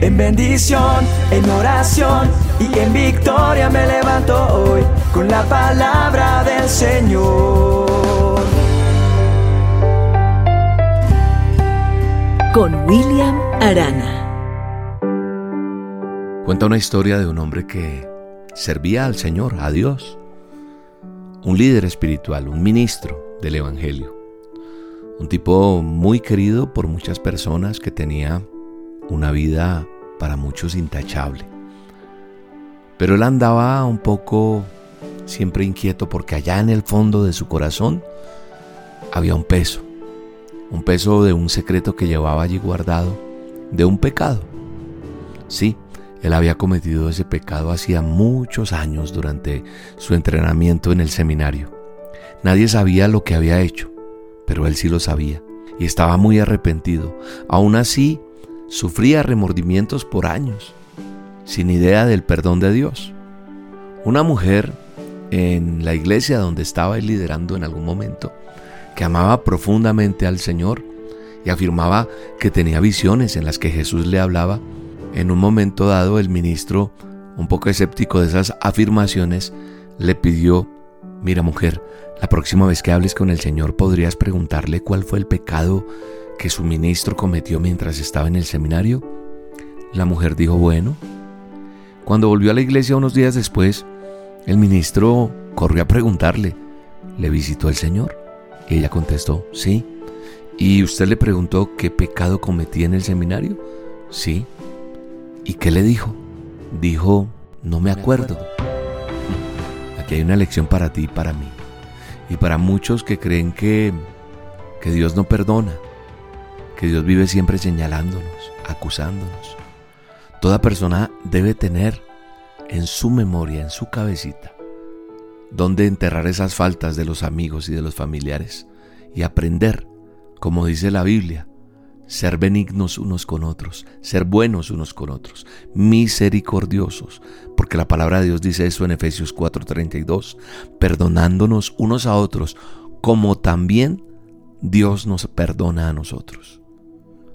En bendición, en oración y en victoria me levanto hoy con la palabra del Señor. Con William Arana. Cuenta una historia de un hombre que servía al Señor, a Dios. Un líder espiritual, un ministro del Evangelio. Un tipo muy querido por muchas personas que tenía una vida para muchos intachable. Pero él andaba un poco siempre inquieto porque allá en el fondo de su corazón había un peso, un peso de un secreto que llevaba allí guardado, de un pecado. Sí, él había cometido ese pecado hacía muchos años durante su entrenamiento en el seminario. Nadie sabía lo que había hecho, pero él sí lo sabía y estaba muy arrepentido. Aún así, sufría remordimientos por años, sin idea del perdón de Dios. Una mujer en la iglesia donde estaba él liderando en algún momento, que amaba profundamente al Señor y afirmaba que tenía visiones en las que Jesús le hablaba, en un momento dado el ministro, un poco escéptico de esas afirmaciones, le pidió, mira mujer, la próxima vez que hables con el Señor podrías preguntarle cuál fue el pecado que su ministro cometió mientras estaba en el seminario? La mujer dijo, bueno. Cuando volvió a la iglesia unos días después, el ministro corrió a preguntarle, ¿le visitó el Señor? Y ella contestó, sí. ¿Y usted le preguntó qué pecado cometía en el seminario? Sí. ¿Y qué le dijo? Dijo, no me acuerdo. Aquí hay una lección para ti y para mí. Y para muchos que creen que, que Dios no perdona, que Dios vive siempre señalándonos, acusándonos. Toda persona debe tener en su memoria, en su cabecita, donde enterrar esas faltas de los amigos y de los familiares y aprender, como dice la Biblia, ser benignos unos con otros, ser buenos unos con otros, misericordiosos, porque la palabra de Dios dice eso en Efesios 4:32, perdonándonos unos a otros, como también Dios nos perdona a nosotros.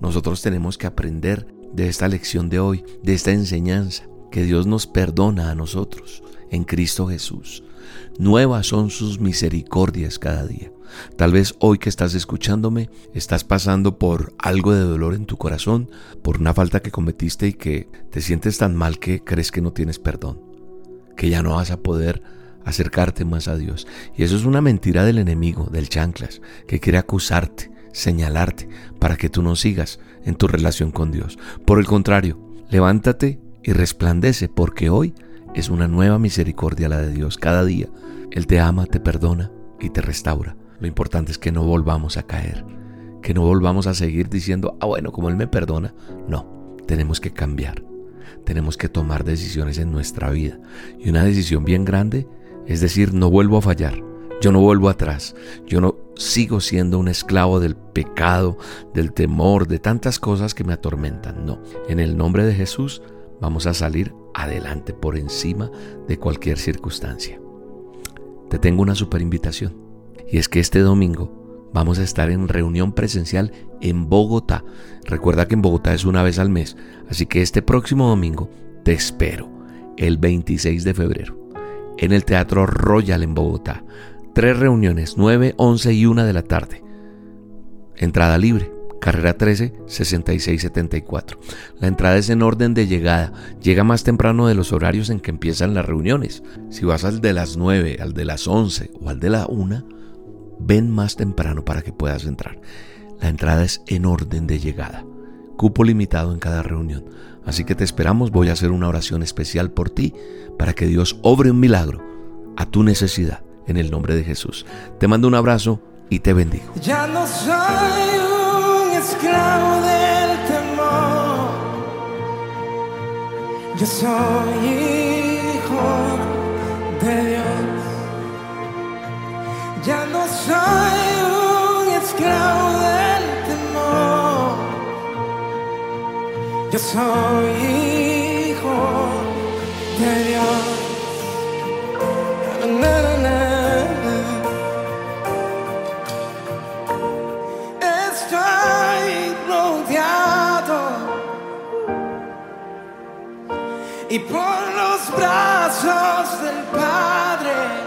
Nosotros tenemos que aprender de esta lección de hoy, de esta enseñanza, que Dios nos perdona a nosotros en Cristo Jesús. Nuevas son sus misericordias cada día. Tal vez hoy que estás escuchándome estás pasando por algo de dolor en tu corazón, por una falta que cometiste y que te sientes tan mal que crees que no tienes perdón, que ya no vas a poder acercarte más a Dios. Y eso es una mentira del enemigo, del chanclas, que quiere acusarte, señalarte para que tú no sigas en tu relación con Dios. Por el contrario, levántate y resplandece porque hoy es una nueva misericordia la de Dios. Cada día Él te ama, te perdona y te restaura. Lo importante es que no volvamos a caer, que no volvamos a seguir diciendo, ah bueno, como Él me perdona. No, tenemos que cambiar, tenemos que tomar decisiones en nuestra vida. Y una decisión bien grande es decir, no vuelvo a fallar, yo no vuelvo atrás, yo no sigo siendo un esclavo del pecado, del temor, de tantas cosas que me atormentan. No, en el nombre de Jesús vamos a salir adelante por encima de cualquier circunstancia. Te tengo una super invitación y es que este domingo vamos a estar en reunión presencial en Bogotá. Recuerda que en Bogotá es una vez al mes, así que este próximo domingo te espero, el 26 de febrero, en el Teatro Royal en Bogotá tres reuniones, 9, 11 y 1 de la tarde. Entrada libre, carrera 13, 66, 74. La entrada es en orden de llegada. Llega más temprano de los horarios en que empiezan las reuniones. Si vas al de las 9, al de las 11 o al de la 1, ven más temprano para que puedas entrar. La entrada es en orden de llegada. Cupo limitado en cada reunión. Así que te esperamos. Voy a hacer una oración especial por ti para que Dios obre un milagro a tu necesidad en el nombre de Jesús. Te mando un abrazo y te bendigo. Ya no soy un esclavo del temor. Yo soy hijo de Dios. Ya no soy un esclavo del temor. Yo soy hijo de Dios. Brazos del Padre.